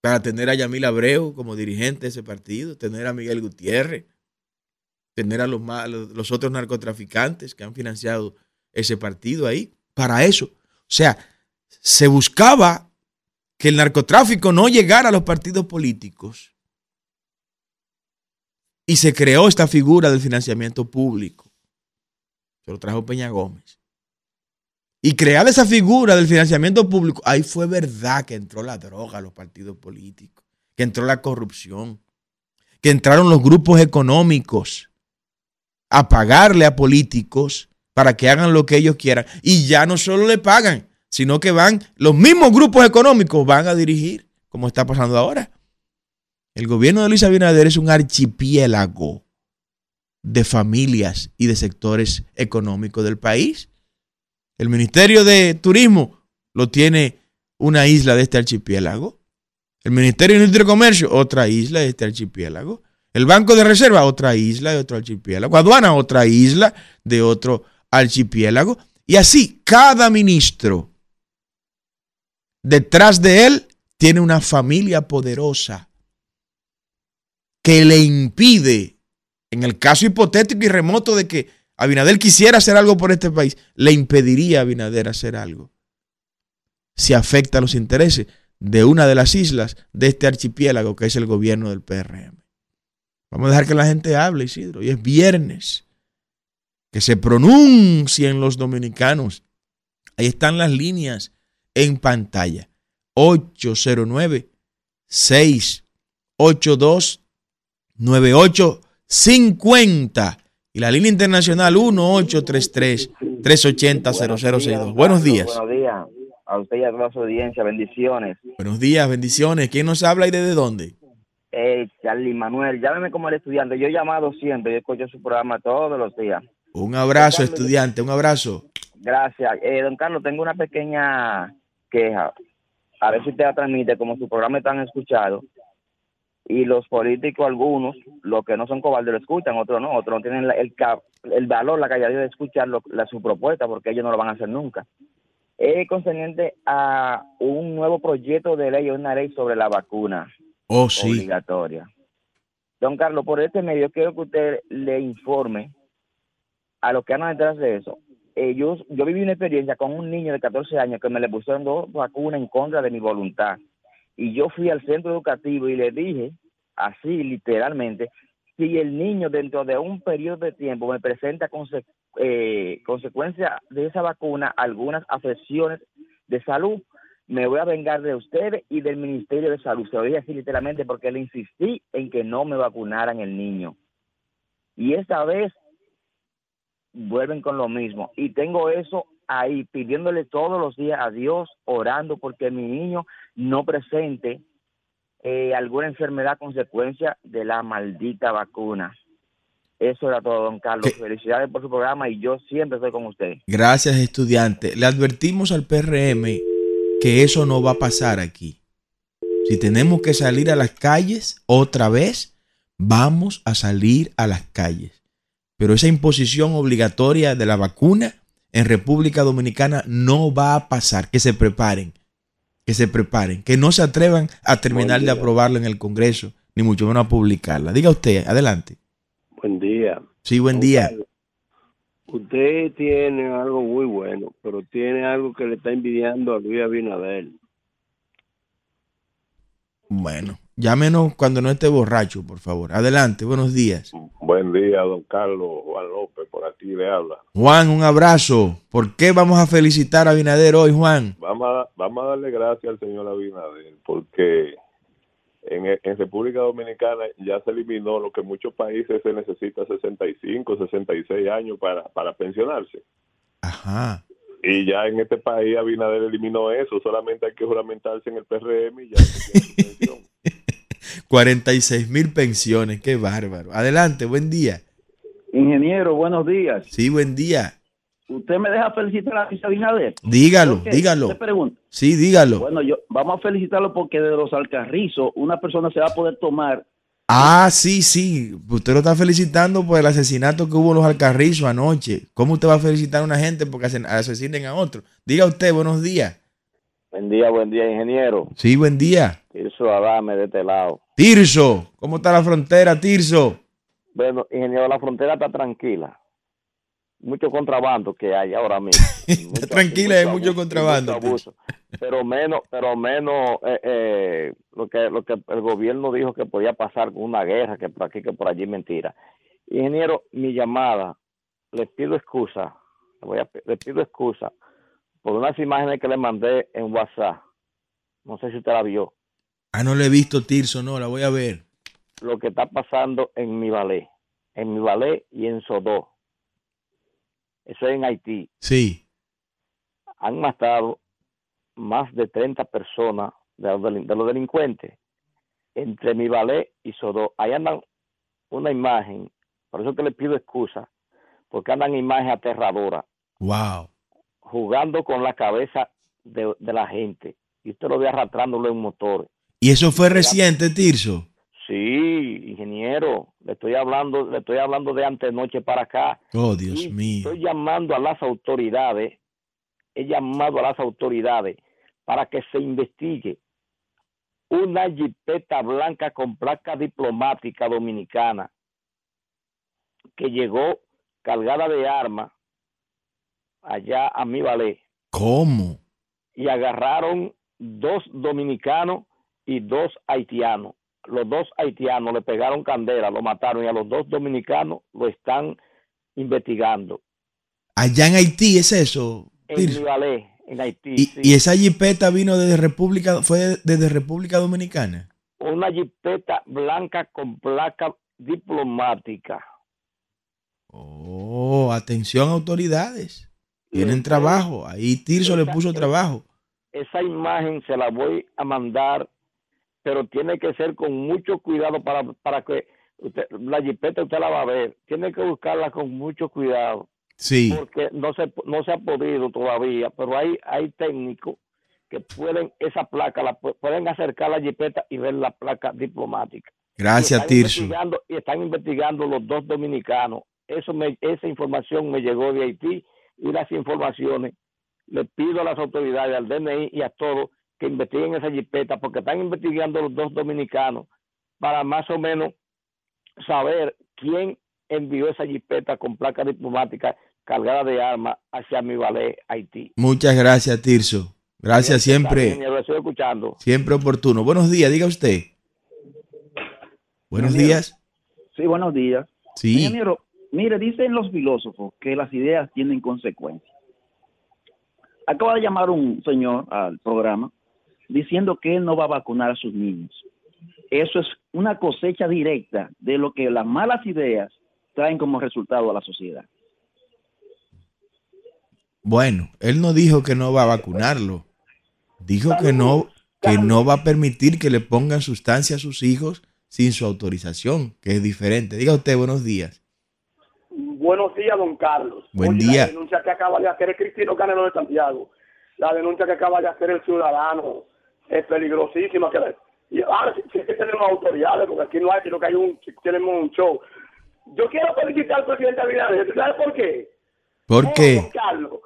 Para tener a Yamil Abreu como dirigente de ese partido, tener a Miguel Gutiérrez, tener a los, otros narcotraficantes que han financiado ese partido ahí, para eso. O sea, se buscaba que el narcotráfico no llegara a los partidos políticos. Y se creó esta figura del financiamiento público. Se lo trajo Peña Gómez. Y creada esa figura del financiamiento público, ahí fue verdad que entró la droga a los partidos políticos, que entró la corrupción, que entraron los grupos económicos a pagarle a políticos para que hagan lo que ellos quieran. Y ya no solo le pagan, sino que van, los mismos grupos económicos van a dirigir, como está pasando ahora. El gobierno de Luis Abinader es un archipiélago de familias y de sectores económicos del país. El Ministerio de Turismo lo tiene una isla de este archipiélago. El Ministerio de Industria y Comercio, otra isla de este archipiélago. El Banco de Reserva, otra isla de otro archipiélago. Aduana, otra isla de otro archipiélago. Y así, cada ministro detrás de él tiene una familia poderosa que le impide, en el caso hipotético y remoto de que Abinader quisiera hacer algo por este país, le impediría a Abinader hacer algo. Si afecta los intereses de una de las islas de este archipiélago que es el gobierno del PRM. Vamos a dejar que la gente hable, Isidro. Y es viernes. Que se pronuncien los dominicanos. Ahí están las líneas en pantalla. 809 682 9850 y la línea internacional 1833 380 0062. Buenos días. Buenos días a usted y a toda su audiencia. Bendiciones. Buenos días, bendiciones. ¿Quién nos habla y desde dónde? Eh, Charlie Manuel, llámeme como el estudiante. Yo he llamado siempre, yo escucho su programa todos los días. Un abrazo, estudiante, un abrazo. Gracias. Eh, don Carlos, tengo una pequeña queja. A ver si usted la transmite, como su programa es tan escuchado. Y los políticos, algunos, los que no son cobardes, lo escuchan, otros no. Otros no tienen el, el valor, la calidad de escuchar la, su propuesta, porque ellos no lo van a hacer nunca. Es concerniente a un nuevo proyecto de ley, una ley sobre la vacuna Oh, sí. obligatoria. Don Carlos, por este medio quiero que usted le informe a los que andan detrás de eso. Ellos, yo viví una experiencia con un niño de 14 años que me le pusieron dos vacunas en contra de mi voluntad. Y yo fui al centro educativo y le dije, así literalmente, si el niño dentro de un periodo de tiempo me presenta conse eh, consecuencia de esa vacuna algunas afecciones de salud, me voy a vengar de ustedes y del Ministerio de Salud. Se lo dije así literalmente porque le insistí en que no me vacunaran el niño. Y esta vez vuelven con lo mismo. Y tengo eso ahí pidiéndole todos los días a Dios, orando porque mi niño no presente eh, alguna enfermedad consecuencia de la maldita vacuna. Eso era todo, don Carlos. ¿Qué? Felicidades por su programa y yo siempre estoy con usted. Gracias, estudiante. Le advertimos al PRM que eso no va a pasar aquí. Si tenemos que salir a las calles otra vez, vamos a salir a las calles. Pero esa imposición obligatoria de la vacuna en República Dominicana no va a pasar. Que se preparen, que se preparen, que no se atrevan a terminar de aprobarla en el Congreso, ni mucho menos a publicarla. Diga usted, adelante. Buen día. Sí, buen día. Carlos, Usted tiene algo muy bueno, pero tiene algo que le está envidiando a Luis Abinader. Bueno, llámenos cuando no esté borracho, por favor. Adelante, buenos días. Buen día, don Carlos Juan López, por aquí le habla. Juan, un abrazo. ¿Por qué vamos a felicitar a Binader hoy, Juan? Vamos a, vamos a darle gracias al señor Abinader, porque en, en República Dominicana ya se eliminó lo que en muchos países se necesita 65, 66 años para, para pensionarse. Ajá. Y ya en este país Abinader eliminó eso, solamente hay que juramentarse en el PRM y ya se tiene su pensión. 46 mil pensiones, qué bárbaro. Adelante, buen día. Ingeniero, buenos días. Sí, buen día. ¿Usted me deja felicitar a Luis Abinader? Dígalo, dígalo. Usted pregunta. Sí, dígalo. Bueno, yo vamos a felicitarlo porque de los alcarrizos una persona se va a poder tomar. Ah, sí, sí. Usted lo está felicitando por el asesinato que hubo en los Alcarrizos anoche. ¿Cómo usted va a felicitar a una gente porque asesinen a otro? Diga usted, buenos días. Buen día, buen día, ingeniero. Sí, buen día. Tirso Adame de este lado. Tirso, ¿cómo está la frontera, Tirso? Bueno, ingeniero, la frontera está tranquila. Mucho contrabando que hay ahora mismo. *laughs* Tranquila, hay mucho abuso, contrabando, mucho abuso. Pero menos, pero menos eh, eh, lo que lo que el gobierno dijo que podía pasar con una guerra, que por aquí, que por allí, mentira. Ingeniero, mi llamada, les pido excusa, le voy a, les pido excusa por unas imágenes que le mandé en WhatsApp. No sé si usted la vio. Ah, no le he visto Tirso, no, la voy a ver. lo que está pasando en mi ballet, en mi ballet y en Sodó. Eso es en Haití. Sí. Han matado más de 30 personas de los, delin- de los delincuentes entre mi ballet y Sodó. Ahí andan una imagen, por eso que le pido excusa, porque andan imágenes aterradoras, Wow. jugando con la cabeza de, de la gente. Y usted lo ve arrastrándolo en motores. ¿Y eso fue reciente, Tirso? Sí, ingeniero, le estoy hablando, le estoy hablando de antenoche para acá. Oh, Dios Y mío. Estoy llamando a las autoridades, he llamado a las autoridades para que se investigue una jipeta blanca con placa diplomática dominicana que llegó cargada de armas allá a mi ballet ¿Cómo? y agarraron dos dominicanos y dos haitianos. Los dos haitianos le pegaron candela, lo mataron y a los dos dominicanos lo están investigando. Allá en Haití es eso, En. Nivalé, en Haití. Y, sí. y esa jipeta vino desde República, fue desde República Dominicana. Una jipeta blanca con placa diplomática. Oh, atención autoridades. Tienen Sí. trabajo. Ahí Tirso le puso esa- trabajo. Esa imagen se la voy a mandar, pero tiene que ser con mucho cuidado para, para que usted, la jipeta usted la va a ver. Tiene que buscarla con mucho cuidado. Sí. porque no se no se ha podido todavía, pero hay hay técnicos que pueden esa placa la pu- pueden acercar la jipeta y ver la placa diplomática. Y Gracias, están Tirso. investigando- y están investigando los dos dominicanos. Eso me, esa información me llegó de Haití y las informaciones le pido a las autoridades, al DNI y a todos que investiguen esa jipeta, porque están investigando los dos dominicanos para más o menos saber quién envió esa jipeta con placa diplomática cargada de armas hacia mi valle Haití. Muchas gracias, Tirso. Gracias siempre. Lo estoy escuchando. Siempre oportuno. Buenos días, diga usted. Buenos días. Sí, buenos días. Sí. Ingeniero, mire, dicen los filósofos que las ideas tienen consecuencias. Acaba de llamar un señor al programa diciendo que él no va a vacunar a sus niños. Eso es una cosecha directa de lo que las malas ideas traen como resultado a la sociedad. Bueno, él no dijo que no va a vacunarlo. Dijo que no, que no va a permitir que le pongan sustancia a sus hijos sin su autorización, que es diferente. Diga usted, buenos días. Buenos días, don Carlos. Buen Oye, día. La denuncia que acaba de hacer el Cristino Canelo de Santiago, la denuncia que acaba de hacer el ciudadano, es peligrosísima. Que, y ahora sí, sí que tenemos autoridades, porque aquí no hay, sino que hay un, tenemos un show. Yo quiero felicitar al presidente Abinader. ¿Sabes por qué? ¿Por qué? Carlos,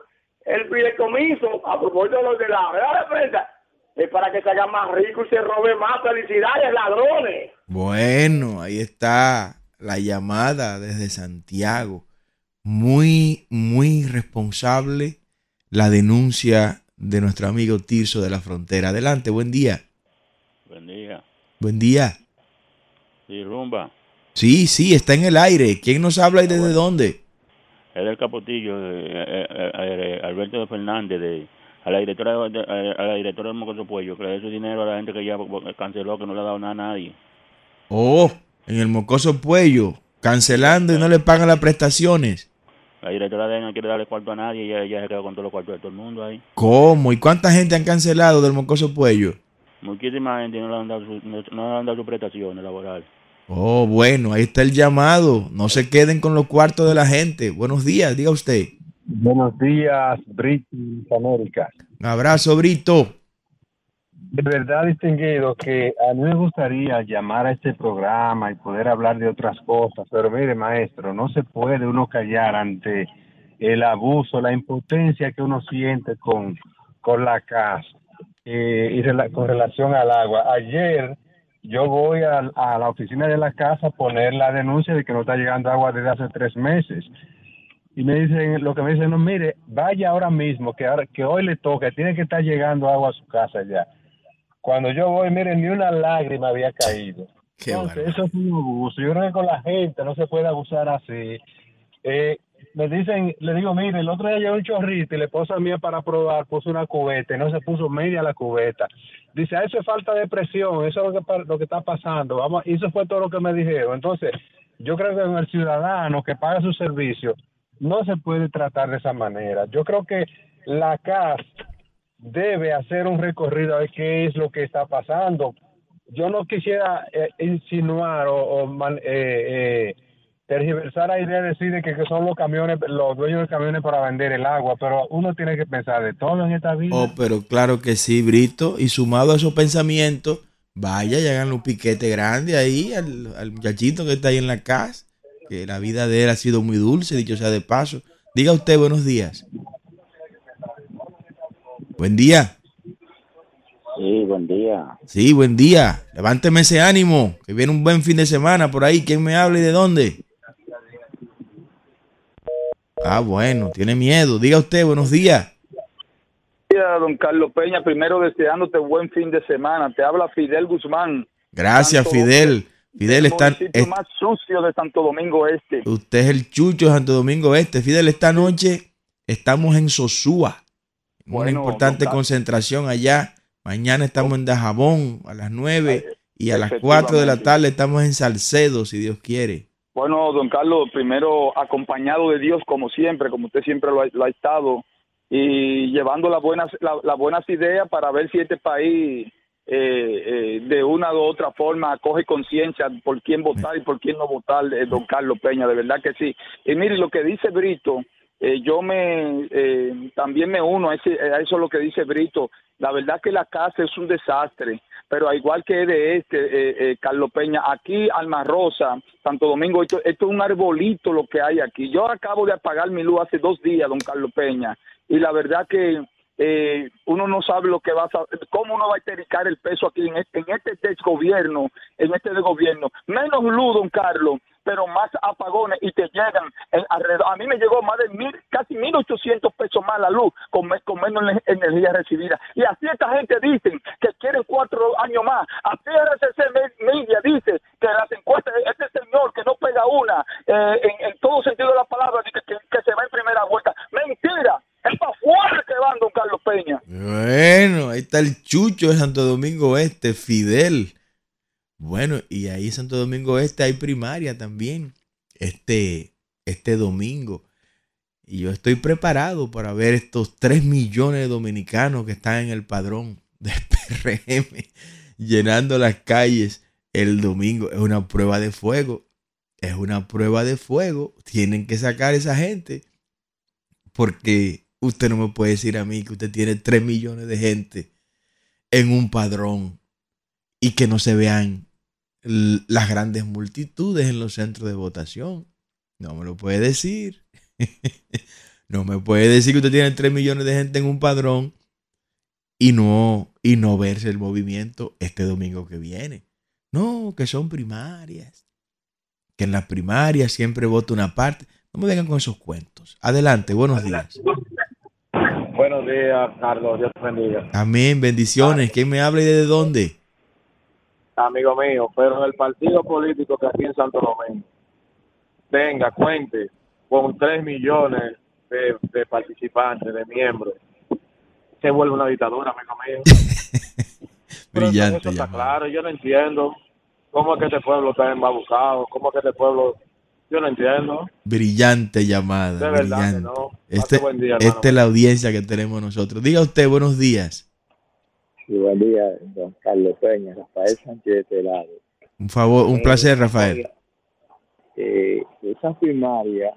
el fideicomiso, a propósito de los de la rueda de prensa, es para que se haga más rico y se robe más. Felicidades, ladrones. Bueno, ahí está la llamada desde Santiago. Muy, muy responsable la denuncia de nuestro amigo Tirso de la Frontera. Adelante, buen día. Buen día. Buen día. Sí, rumba. Sí, sí, está en el aire. ¿Quién nos habla y desde dónde? Es del Capotillo, eh, eh, eh, eh, Alberto de Fernández, de, a la directora de- a, a la directora del Mocoso Puello, que le dé su dinero a la gente que ya canceló, que no le ha dado nada a nadie. Oh, en el mocoso Puello, cancelando y no le pagan las prestaciones. La directora de él no quiere darle cuarto a nadie y ella, ella se quedó con todos los cuartos de todo el mundo ahí. ¿Cómo? ¿Y cuánta gente han cancelado del mocoso Puello? Muchísima gente no le han dado, su, no, no le han dado sus prestaciones laborales. Oh, bueno, ahí está el llamado. No se queden con los cuartos de la gente. Buenos días, diga usted. Buenos días, British América. Un abrazo, Brito. De verdad, distinguido, que a mí me gustaría llamar a este programa y poder hablar de otras cosas, pero mire, maestro, no se puede uno callar ante el abuso, la impotencia que uno siente con, con la casa eh, y con relación al agua. Ayer yo voy a, a la oficina de la casa a poner la denuncia de que no está llegando agua desde hace tres meses. Y me dicen, lo que me dicen, no, mire, vaya ahora mismo, que, ahora, que hoy le toca, tiene que estar llegando agua a su casa ya. Cuando yo voy, mire, ni una lágrima había caído. *laughs* Qué Entonces, eso es un abuso. Yo creo que con la gente no se puede abusar así. Eh, me dicen, le digo, mire, el otro día llegó un chorrito y la esposa mía para probar puso una cubeta y no se puso media la cubeta. Dice, "Ah, eso es falta de presión, eso es lo que, pa- lo que está pasando. Vamos, y eso fue todo lo que me dijeron. Entonces, yo creo que el ciudadano que paga su servicio no se puede tratar de esa manera. Yo creo que la CAS debe hacer un recorrido a ver qué es lo que está pasando. Yo no quisiera eh, insinuar o, o eh, eh, tergiversar la idea de decir de que, son los camiones, los dueños de camiones para vender el agua, pero uno tiene que pensar de todo en esta vida. Oh, pero claro que sí, Brito. Y sumado a esos pensamientos, vaya y hagan un piquete grande ahí al muchachito que está ahí en la casa. Que la vida de él ha sido muy dulce, dicho sea de paso. Diga usted buenos días. Buen día. Sí, buen día. Sí, buen día. Levánteme ese ánimo, que viene un buen fin de semana por ahí. ¿Quién me habla y de dónde? Ah, bueno, tiene miedo. Diga usted, buenos días. días, don Carlos Peña. Primero deseándote buen fin de semana. Te habla Fidel Guzmán. Gracias, Santo Fidel. Fidel el está... es- más sucio de Santo Domingo Este. Usted es el chucho de Santo Domingo Este. Fidel, esta noche estamos en Sosúa. Una importante concentración allá. Mañana estamos en Dajabón a las 9 y a las 4 de la tarde estamos en Salcedo, si Dios quiere. Bueno, don Carlos, primero acompañado de Dios como siempre, como usted siempre lo ha, lo ha estado, y llevando las buenas, la- las buenas ideas para ver si este país eh, eh, de una u otra forma coge conciencia por quién votar y por quién no votar, eh, don Carlos Peña, de verdad que sí. Y mire, lo que dice Brito eh, yo me eh, también me uno a, ese, a eso lo que dice Brito. La verdad que la casa es un desastre, pero al igual que de este, eh, eh, Carlos Peña, aquí Alma Rosa, Santo Domingo, esto, es un arbolito lo que hay aquí. Yo acabo de apagar mi luz hace dos días, don Carlos Peña, y la verdad que eh, uno no sabe lo que va a cómo uno va a estericar el peso aquí en este, en este desgobierno, en este desgobierno. Menos luz, don Carlos, pero más apagones y te llegan alrededor. A mí me llegó más de mil, casi mil ochocientos pesos más la luz con, me- con menos ener- energía recibida. Y así esta gente dice que quieren cuatro años más. Así RCC Me- Media dice que las encuestas, este señor que no pega una, eh, en, todo sentido de la palabra, que, que se va en primera vuelta. Mentira, es para fuera que van, don Carlos Peña. Bueno, ahí está el chucho de Santo Domingo Este, Fidel. Bueno, y ahí Santo Domingo Este hay primaria también. Este, este domingo. Y yo estoy preparado para ver estos 3 millones de dominicanos que están en el padrón del PRM *laughs* llenando las calles el domingo. Es una prueba de fuego. Es una prueba de fuego. Tienen que sacar a esa gente. Porque usted no me puede decir a mí que usted tiene 3 millones de gente en un padrón y que no se vean las grandes multitudes en los centros de votación. No me lo puede decir. *laughs* no me puede decir que usted tiene 3 millones de gente en un padrón y no, y no verse el movimiento este domingo que viene. No, que son primarias. Que en las primarias siempre vota una parte. No me vengan con esos cuentos. Adelante, buenos días. Buenos días, Carlos. Dios te bendiga. Amén, bendiciones. ¿Quién me habla y desde dónde? Amigo mío, pero el partido político que aquí en Santo Domingo tenga, cuente con 3 millones de, de participantes, de miembros, se vuelve una dictadura, amigo mío. *laughs* Brillante eso está claro, yo no entiendo. ¿Cómo es que este pueblo está embabucado? ¿Cómo es que este pueblo.? Yo no entiendo. Brillante llamada. De verdad que brillante. no. Este, día, esta es la audiencia que tenemos nosotros. Diga usted, buenos días. Buen día, don Carlos Peña, Rafael Sánchez de este lado. Un favor, un Eh, placer, Rafael. Eh, esas primarias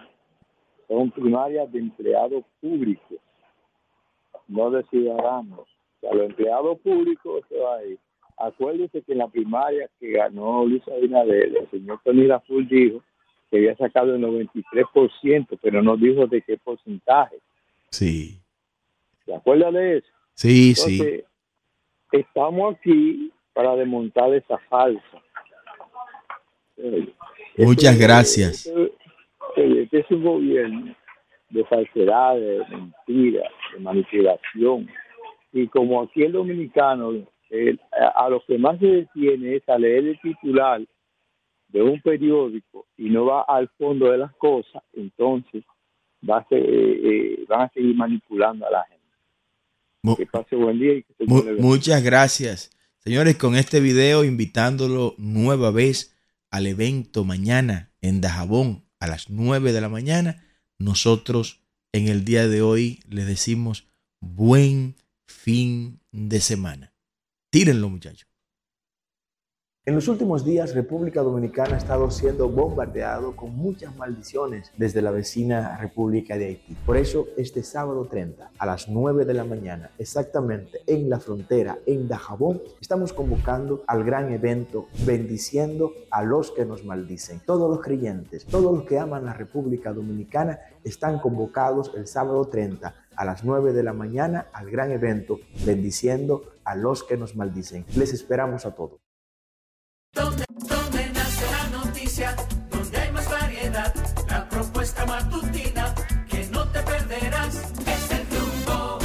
son primarias de empleados públicos, no de ciudadanos. O sea, los empleados públicos se va a ir. Acuérdese que en la primaria que ganó Luis Abinader, el señor Tony Raful dijo que había sacado el 93%, pero no dijo de qué porcentaje. Sí, ¿Se acuerda de eso? sí, sí. Estamos aquí para desmontar esa falsa. Eh, Muchas este- gracias. Este, este es un gobierno de falsedades, de mentiras, de manipulación. Y como aquí el dominicano, eh, a, a lo que más se detiene es a leer el titular de un periódico y no va al fondo de las cosas, entonces va a ser, eh, eh, van a seguir manipulando a la gente. Mu- Que pase buen día y que se Mu- muchas gracias. Señores, con este video invitándolo nueva vez al evento mañana en Dajabón a las 9 de la mañana, nosotros en el día de hoy les decimos buen fin de semana. Tírenlo, muchachos. En los últimos días, República Dominicana ha estado siendo bombardeado con muchas maldiciones desde la vecina República de Haití. Por eso, este sábado 30, a las 9 de la mañana, exactamente en la frontera, en Dajabón, estamos convocando al gran evento Bendiciendo a los que nos maldicen. Todos los creyentes, todos los que aman la República Dominicana, están convocados el sábado 30 a las 9 de la mañana al gran evento Bendiciendo a los que nos maldicen. Les esperamos a todos. Donde, donde nace la noticia, donde hay más variedad, la propuesta matutina que no te perderás. Es el rumbo,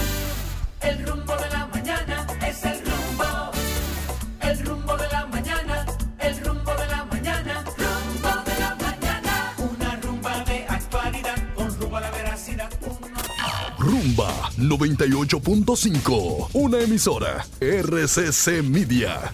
el rumbo de la mañana, es el rumbo, el rumbo de la mañana, el rumbo de la mañana, rumbo de la mañana. Una rumba de actualidad con rumbo a la veracidad. Rumba 98.5, una emisora RCC Media.